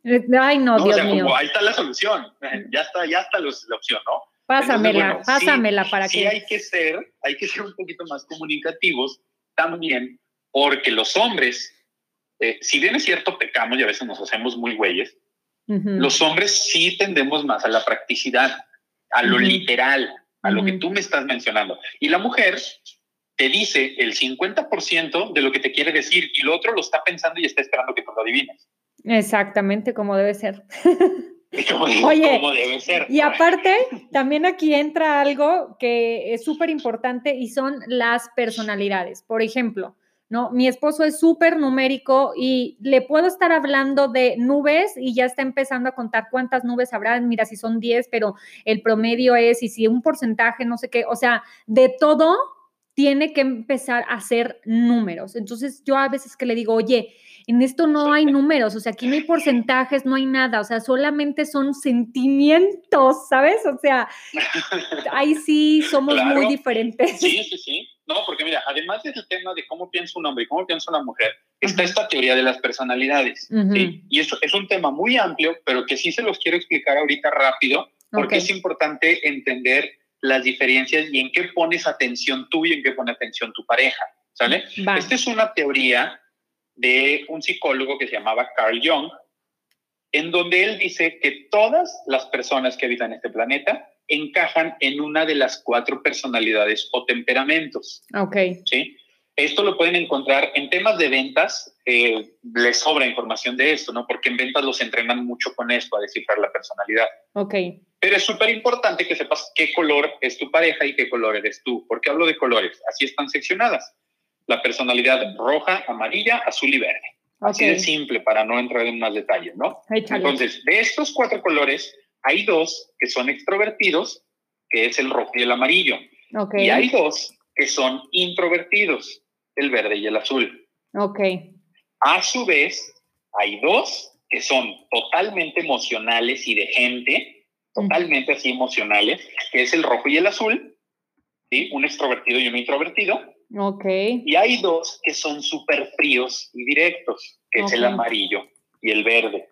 Eh, ay, no, Dios o sea, Como, ahí está la solución, ya está, ya está la opción, ¿no? Pásamela, pásamela para que... Sí hay que ser, hay que ser un poquito más comunicativos también, porque los hombres, eh, si bien es cierto, pecamos y a veces nos hacemos muy güeyes, los hombres sí tendemos más a la practicidad, a lo literal, a lo que tú me estás mencionando. Y la mujer te dice el 50% de lo que te quiere decir y lo otro lo está pensando y está esperando que tú lo adivines. Exactamente, como debe ser. Oye, como debe ser. Y aparte, también aquí entra algo que es súper importante y son las personalidades. Por ejemplo, ¿no? Mi esposo es súper numérico y le puedo estar hablando de nubes y ya está empezando a contar cuántas nubes habrá. Mira, si son 10, pero el promedio es, y si un porcentaje, no sé qué, o sea, de todo tiene que empezar a hacer números. Entonces yo a veces que le digo, oye, en esto no hay números, o sea, aquí no hay porcentajes, no hay nada, o sea, solamente son sentimientos, ¿sabes? O sea, ahí sí somos muy diferentes. Sí, sí, sí. ¿no? Porque mira, además del tema de cómo piensa un hombre y cómo piensa una mujer, está esta teoría de las personalidades. ¿sí? Y eso es un tema muy amplio, pero que sí se los quiero explicar ahorita rápido, porque es importante entender las diferencias y en qué pones atención tú y en qué pone atención tu pareja. ¿Sale? Esta es una teoría de un psicólogo que se llamaba Carl Jung, en donde él dice que todas las personas que habitan este planeta encajan en una de las cuatro personalidades o temperamentos. Ok. ¿Sí? Esto lo pueden encontrar en temas de ventas, eh, les sobra información de esto, ¿no? Porque en ventas los entrenan mucho con esto, a descifrar la personalidad. Ok. Pero es súper importante que sepas qué color es tu pareja y qué color eres tú. ¿Por qué hablo de colores? Así están seccionadas. La personalidad roja, amarilla, azul y verde. Así de simple para no entrar en más detalles, ¿no? Entonces, de estos cuatro colores, hay dos que son extrovertidos, que es el rojo y el amarillo. Y hay dos que son introvertidos, el verde y el azul. Ok. A su vez, hay dos que son totalmente emocionales y de gente, totalmente así emocionales, que es el rojo y el azul, ¿sí? Un extrovertido y un introvertido. Ok. Y hay dos que son súper fríos y directos, que es el amarillo y el verde.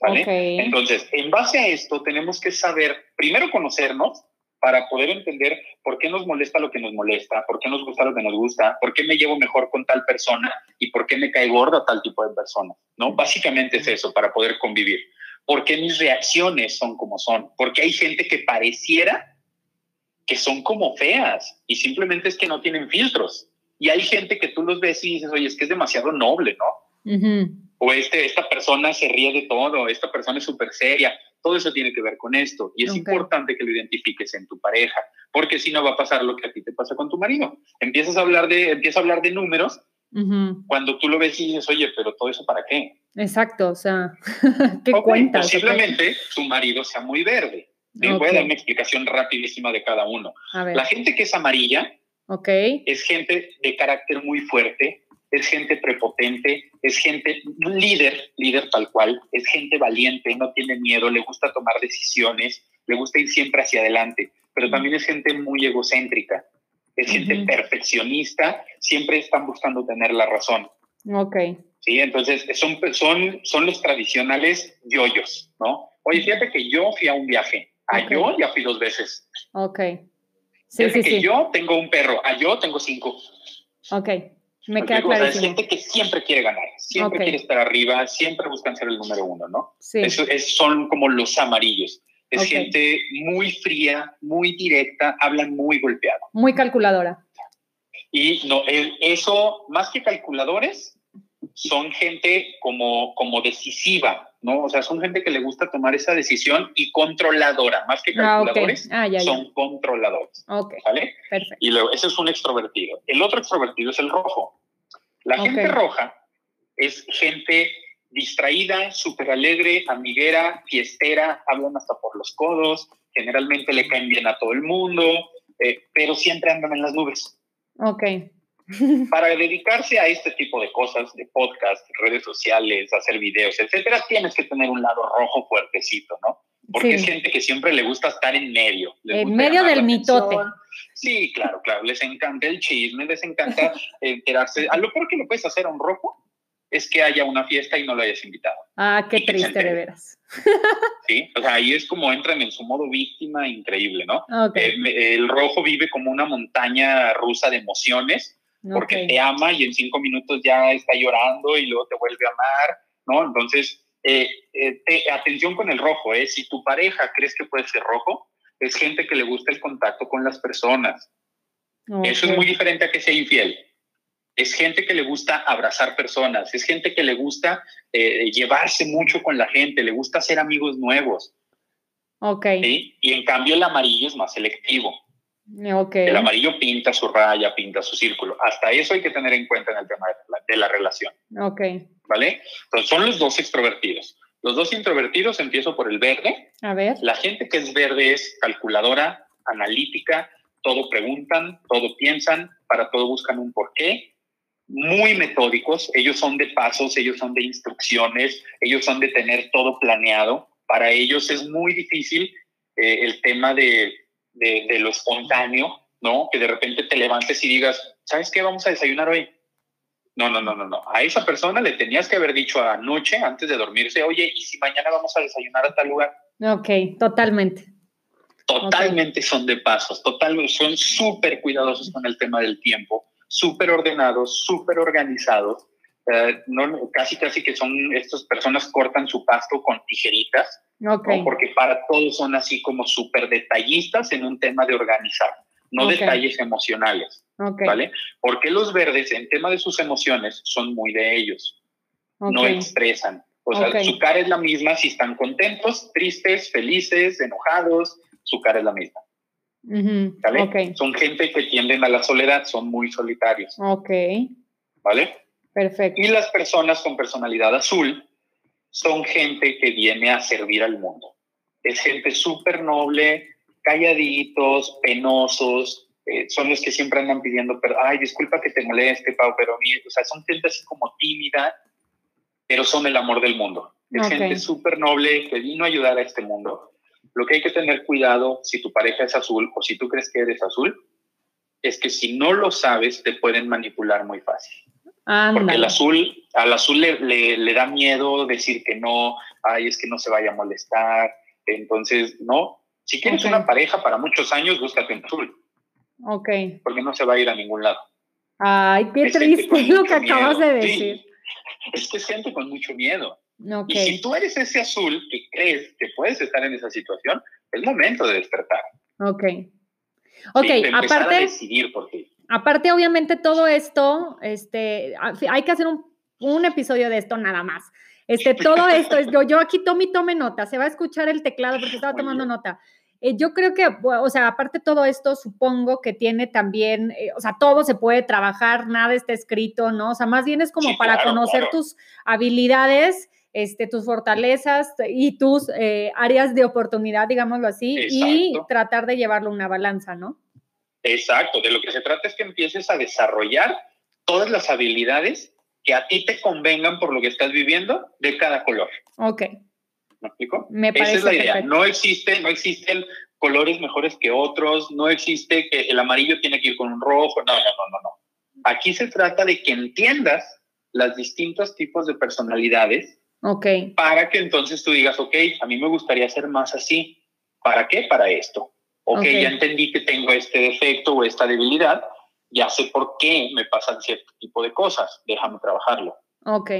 ¿Vale? Entonces, en base a esto, tenemos que saber, primero conocernos para poder entender por qué nos molesta lo que nos molesta, por qué nos gusta lo que nos gusta, por qué me llevo mejor con tal persona y por qué me cae gorda tal tipo de persona, ¿no? Básicamente es eso, para poder convivir. ¿Por qué mis reacciones son como son? Porque hay gente que pareciera que son como feas y simplemente es que no tienen filtros. Y hay gente que tú los ves y dices, oye, es que es demasiado noble, ¿no? O este, esta persona se ríe de todo, esta persona es súper seria. Todo eso tiene que ver con esto. Y es importante que lo identifiques en tu pareja, porque si no va a pasar lo que a ti te pasa con tu marido. Empiezas a hablar de, empieza a hablar de números cuando tú lo ves y dices, oye, pero todo eso para qué? Exacto, o sea, ¿qué cuentas? Posiblemente su marido sea muy verde. Voy a dar una explicación rapidísima de cada uno. La gente que es amarilla okay. es gente de carácter muy fuerte, es gente prepotente, es gente líder, líder tal cual, es gente valiente, no tiene miedo, le gusta tomar decisiones, le gusta ir siempre hacia adelante, pero también es gente muy egocéntrica, es gente perfeccionista, siempre están buscando tener la razón. Ok. Sí, entonces son, son, son los tradicionales yoyos, ¿no? Oye, fíjate que yo fui a un viaje a yo ya fui dos veces. Ok. Sí, sí, que yo tengo un perro, a yo tengo cinco. Ok, me queda claro. hay gente que siempre quiere ganar, siempre quiere estar arriba, siempre buscan ser el número uno, ¿no? Sí. Eso es, son como los amarillos. Es gente muy fría, muy directa, hablan muy golpeado. Muy calculadora. Y no, eso, más que calculadores, son gente como, como decisiva, ¿no? O sea, son gente que le gusta tomar esa decisión y controladora, más que ah, calculadores, ah, son controladores. Ok. ¿Vale? Perfecto. Y luego, ese es un extrovertido. El otro extrovertido es el rojo. La gente roja es gente distraída, súper alegre, amiguera, fiestera, hablan hasta por los codos, generalmente le caen bien a todo el mundo, eh, pero siempre andan en las nubes. Ok. Para dedicarse a este tipo de cosas, de podcast, redes sociales, hacer videos, etcétera, tienes que tener un lado rojo fuertecito, ¿no? Porque es gente que siempre le gusta estar en medio. En medio del mitote. Sí, claro, claro. Les encanta el chisme, les encanta enterarse. A lo peor que le puedes hacer a un rojo es que haya una fiesta y no lo hayas invitado. Ah, qué triste, de veras. Sí, o sea, ahí es como entran en su modo víctima increíble, ¿no? Okay. el rojo vive como una montaña rusa de emociones porque te ama y en cinco minutos ya está llorando y luego te vuelve a amar, ¿no? Entonces, eh, eh, atención con el rojo, ¿eh? Si tu pareja crees que puede ser rojo, es gente que le gusta el contacto con las personas. Eso es muy diferente a que sea infiel. Es gente que le gusta abrazar personas, es gente que le gusta eh, llevarse mucho con la gente, le gusta hacer amigos nuevos. Ok. Y en cambio el amarillo es más selectivo. Okay. El amarillo pinta su raya, pinta su círculo. Hasta eso hay que tener en cuenta en el tema de la, relación. Ok. ¿Vale? Entonces son los dos extrovertidos. Los dos introvertidos, empiezo por el verde. A ver. La gente que es verde es calculadora, analítica, todo preguntan, todo piensan, para todo buscan un porqué. Muy metódicos, ellos son de pasos, ellos son de instrucciones, ellos son de tener todo planeado. Para ellos es muy difícil eh, el tema de de, lo espontáneo, ¿no? Que de repente te levantes y digas, ¿sabes qué? Vamos a desayunar hoy. No, no, no, no, no. A esa persona le tenías que haber dicho anoche, antes de dormirse, oye, ¿y si mañana vamos a desayunar a tal lugar? Ok, totalmente. Totalmente son de pasos, totalmente, son súper cuidadosos con el tema del tiempo, súper ordenados, súper organizados. Eh, no, casi, casi que son, estas personas cortan su pasto con tijeritas, okay. porque para todos son así como súper detallistas en un tema de organizar, no detalles emocionales. ¿Vale? Porque los verdes, en tema de sus emociones, son muy de ellos. No expresan. O sea, su cara es la misma si están contentos, tristes, felices, enojados, su cara es la misma. ¿Vale? Son gente que tienden a la soledad, son muy solitarios. Ok. ¿Vale? Perfecto. Y las personas con personalidad azul son gente que viene a servir al mundo. Es gente súper noble, calladitos, penosos, eh, son los que siempre andan pidiendo, pero, ay, disculpa que te moleste, Pau, pero o sea, son gente así como tímida, pero son el amor del mundo. Es gente súper noble que vino a ayudar a este mundo. Lo que hay que tener cuidado si tu pareja es azul o si tú crees que eres azul, es que si no lo sabes, te pueden manipular muy fácil. Porque el azul, al azul le, le, da miedo decir que no, ay, es que no se vaya a molestar. Entonces, no. Si quieres una pareja para muchos años, búscate un azul. Ok. Porque no se va a ir a ningún lado. Ay, qué triste lo que acabas de decir. Es que es gente con mucho miedo. Y si tú eres ese azul que crees que puedes estar en esa situación, es momento de despertar. Ok. Ok, aparte. decidir por ti. Aparte, obviamente, todo esto, este, hay que hacer un, un episodio de esto nada más. Este, todo esto, es, yo, yo aquí tome y tome nota, se va a escuchar el teclado porque estaba tomando nota. Eh, yo creo que, o sea, aparte de todo esto, supongo que tiene también, eh, o sea, todo se puede trabajar, nada está escrito, ¿no? O sea, más bien es como para conocer tus habilidades, este, tus fortalezas y tus eh, áreas de oportunidad, digámoslo así, y tratar de llevarlo a una balanza, ¿no? Exacto, de lo que se trata es que empieces a desarrollar todas las habilidades que a ti te convengan por lo que estás viviendo de cada color. Ok. ¿Me explico? Esa es la idea. No existe, no existen colores mejores que otros, no existe que el amarillo tiene que ir con un rojo, no, no, no, no, no. Aquí se trata de que entiendas los distintos tipos de personalidades Ok. para que entonces tú digas, ok, a mí me gustaría ser más así. ¿Para qué? Para esto. Ok, ya entendí que tengo este defecto o esta debilidad, ya sé por qué me pasan cierto tipo de cosas, déjame trabajarlo. Ok,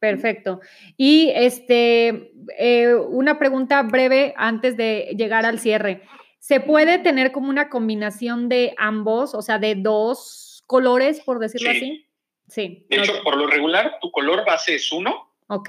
Perfecto. Y este, eh, una pregunta breve antes de llegar al cierre. ¿Se puede tener como una combinación de ambos, o sea, de dos colores, por decirlo así? Sí. De hecho, por lo regular, tu color base es uno. Ok.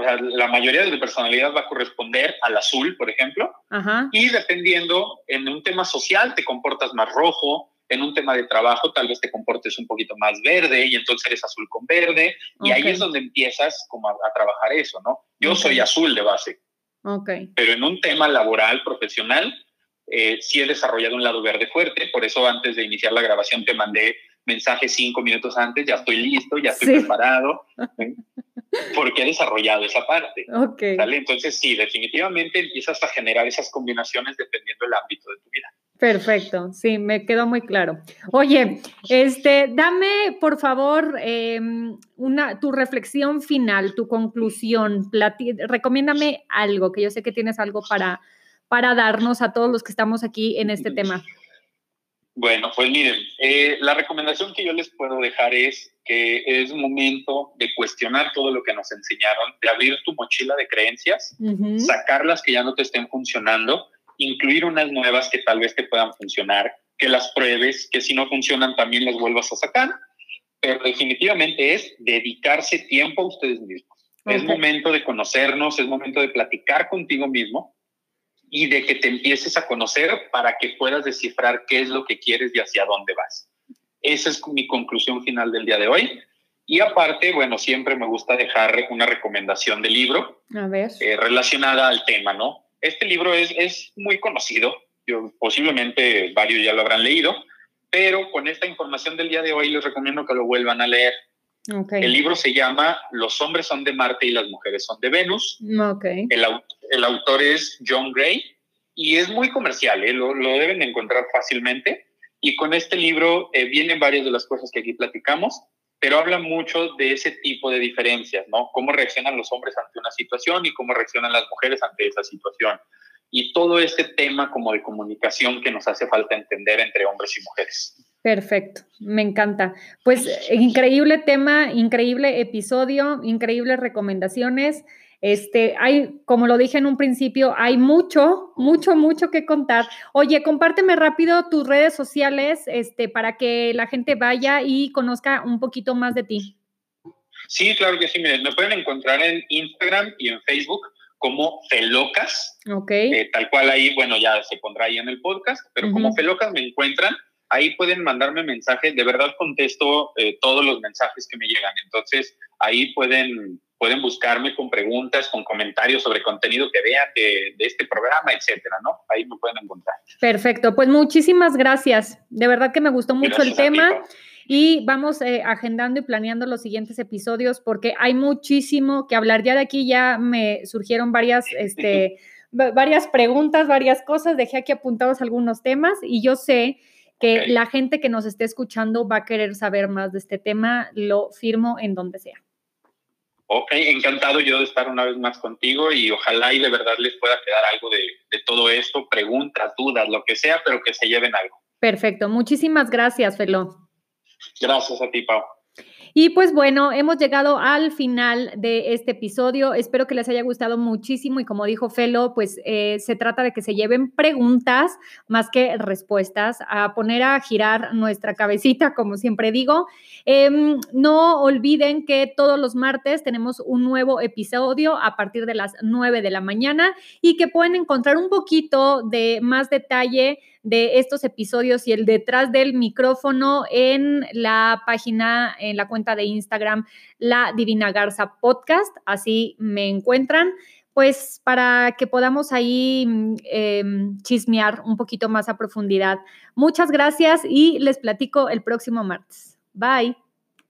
O sea, la mayoría de tu personalidad va a corresponder al azul, por ejemplo. Ajá. Y dependiendo, en un tema social te comportas más rojo, en un tema de trabajo tal vez te comportes un poquito más verde y entonces eres azul con verde y ahí es donde empiezas como a, trabajar eso, ¿no? Yo soy azul de base. Ok. Pero en un tema laboral, profesional, eh, sí he desarrollado un lado verde fuerte, por eso antes de iniciar la grabación te mandé mensaje cinco minutos antes, ya estoy listo, ya estoy preparado, porque he desarrollado esa parte. Ok. Entonces sí, definitivamente empiezas a generar esas combinaciones dependiendo del ámbito de tu vida. Perfecto, sí, me quedó muy claro. Oye, este, dame por favor em, una, tu reflexión final, tu conclusión. recomiéndame algo, que yo sé que tienes algo para, para darnos a todos los que estamos aquí en este tema. Bueno, pues miren, eh, la recomendación que yo les puedo dejar es que es momento de cuestionar todo lo que nos enseñaron, de abrir tu mochila de creencias, sacar las que ya no te estén funcionando incluir unas nuevas que tal vez te puedan funcionar, que las pruebes, que si no funcionan también las vuelvas a sacar, pero definitivamente es dedicarse tiempo a ustedes mismos. Es momento de conocernos, es momento de platicar contigo mismo y de que te empieces a conocer para que puedas descifrar qué es lo que quieres y hacia dónde vas. Esa es mi conclusión final del día de hoy. Y aparte, bueno, siempre me gusta dejar una recomendación de libro eh, relacionada al tema, ¿no? Este libro es, es muy conocido, yo, posiblemente varios ya lo habrán leído, pero con esta información del día de hoy les recomiendo que lo vuelvan a leer. El libro se llama Los hombres son de Marte y las mujeres son de Venus. Okay. El, el, autor es John Gray y es muy comercial, ¿eh? lo, lo, deben encontrar fácilmente. Y con este libro eh, vienen varias de las cosas que aquí platicamos, pero habla mucho de ese tipo de diferencias, ¿no? Cómo reaccionan los hombres ante una situación y cómo reaccionan las mujeres ante esa situación. Y todo este tema como de comunicación que nos hace falta entender entre hombres y mujeres. Perfecto, me encanta. Pues increíble tema, increíble episodio, increíbles recomendaciones. Este, hay, como lo dije en un principio, hay mucho, mucho, mucho que contar. Oye, compárteme rápido tus redes sociales, este, para que la gente vaya y conozca un poquito más de ti. Sí, claro que sí. Miren, me pueden encontrar en Instagram y en Facebook como Felocas. Ok. Eh, tal cual ahí, bueno, ya se pondrá ahí en el podcast, pero como Felocas me encuentran, ahí pueden mandarme mensajes. De verdad contesto eh, todos los mensajes que me llegan. Entonces, ahí pueden pueden buscarme con preguntas, con comentarios sobre contenido que vean de, este programa, etcétera, ¿no? Ahí me pueden encontrar. Perfecto, pues muchísimas gracias. De verdad que me gustó mucho el tema. y vamos eh, agendando y planeando los siguientes episodios porque hay muchísimo que hablar. Ya de aquí ya me surgieron varias, este, varias preguntas, varias cosas. Dejé aquí apuntados algunos temas y yo sé que la gente que nos esté escuchando va a querer saber más de este tema. Lo firmo en donde sea. Ok, encantado yo de estar una vez más contigo y ojalá y de verdad les pueda quedar algo de, de todo esto, preguntas, dudas, lo que sea, pero que se lleven algo. Perfecto, muchísimas gracias, Felo. Gracias a ti, Pau. Y pues bueno, hemos llegado al final de este episodio. Espero que les haya gustado muchísimo y como dijo Felo, pues eh, se trata de que se lleven preguntas más que respuestas, a poner a girar nuestra cabecita, como siempre digo. Em, no olviden que todos los martes tenemos un nuevo episodio a partir de las 9 de la mañana y que pueden encontrar un poquito de más detalle de estos episodios y el detrás del micrófono en la página, en la cuenta de Instagram, La Divina Garza Podcast. Así me encuentran pues para que podamos ahí em, chismear un poquito más a profundidad. Muchas gracias y les platico el próximo martes. Bye.